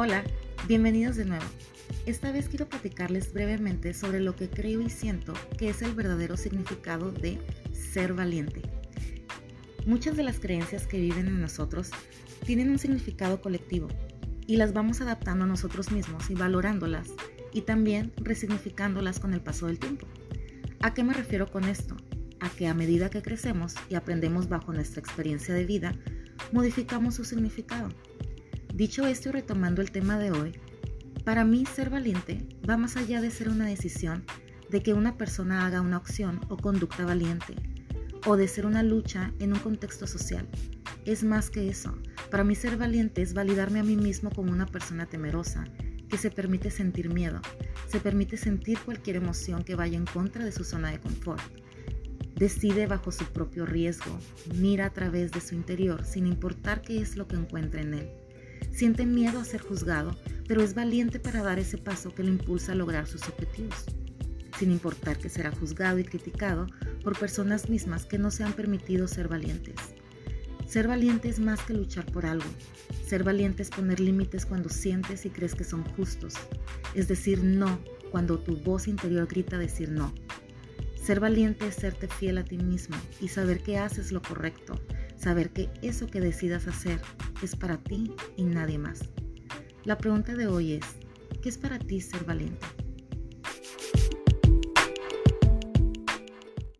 Hola, bienvenidos de nuevo. Esta vez quiero platicarles brevemente sobre lo que creo y siento que es el verdadero significado de ser valiente. Muchas de las creencias que viven en nosotros tienen un significado colectivo y las vamos adaptando a nosotros mismos y valorándolas y también resignificándolas con el paso del tiempo. ¿A qué me refiero con esto? A que a medida que crecemos y aprendemos bajo nuestra experiencia de vida, modificamos su significado Dicho esto y retomando el tema de hoy, para mí ser valiente va más allá de ser una decisión de que una persona haga una acción o conducta valiente, o de ser una lucha en un contexto social. Es más que eso. Para mí ser valiente es validarme a mí mismo como una persona temerosa, que se permite sentir miedo, se permite sentir cualquier emoción que vaya en contra de su zona de confort. Decide bajo su propio riesgo, mira a través de su interior sin importar qué es lo que encuentra en él. Siente miedo a ser juzgado, pero es valiente para dar ese paso que le impulsa a lograr sus objetivos, sin importar que será juzgado y criticado por personas mismas que no se han permitido ser valientes. Ser valiente es más que luchar por algo. Ser valiente es poner límites cuando sientes y crees que son justos. Es decir no cuando tu voz interior grita decir no. Ser valiente es serte fiel a ti mismo y saber que haces lo correcto, saber que eso que decidas hacer es para ti y nadie más. La pregunta de hoy es, ¿qué es para ti ser valiente?